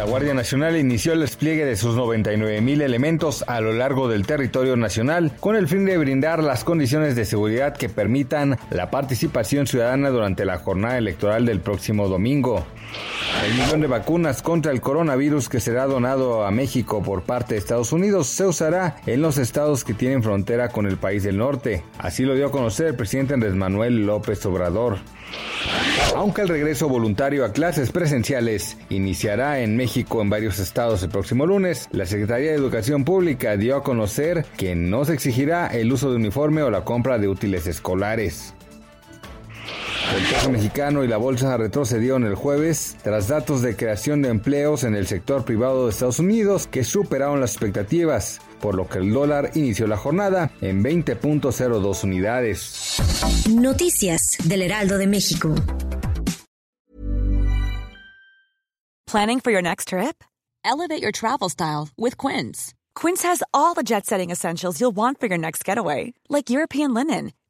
La Guardia Nacional inició el despliegue de sus 99 mil elementos a lo largo del territorio nacional con el fin de brindar las condiciones de seguridad que permitan la participación ciudadana durante la jornada electoral del próximo domingo. El millón de vacunas contra el coronavirus que será donado a México por parte de Estados Unidos se usará en los estados que tienen frontera con el país del norte. Así lo dio a conocer el presidente Andrés Manuel López Obrador. Aunque el regreso voluntario a clases presenciales iniciará en México en varios estados el próximo lunes, la Secretaría de Educación Pública dio a conocer que no se exigirá el uso de uniforme o la compra de útiles escolares. El peso mexicano y la bolsa retrocedieron el jueves tras datos de creación de empleos en el sector privado de Estados Unidos que superaron las expectativas, por lo que el dólar inició la jornada en 20.02 unidades. Noticias del Heraldo de México. Planning for your next trip? Elevate your travel style with Quince. Quince has all the jet setting essentials you'll want for your next getaway, like European linen,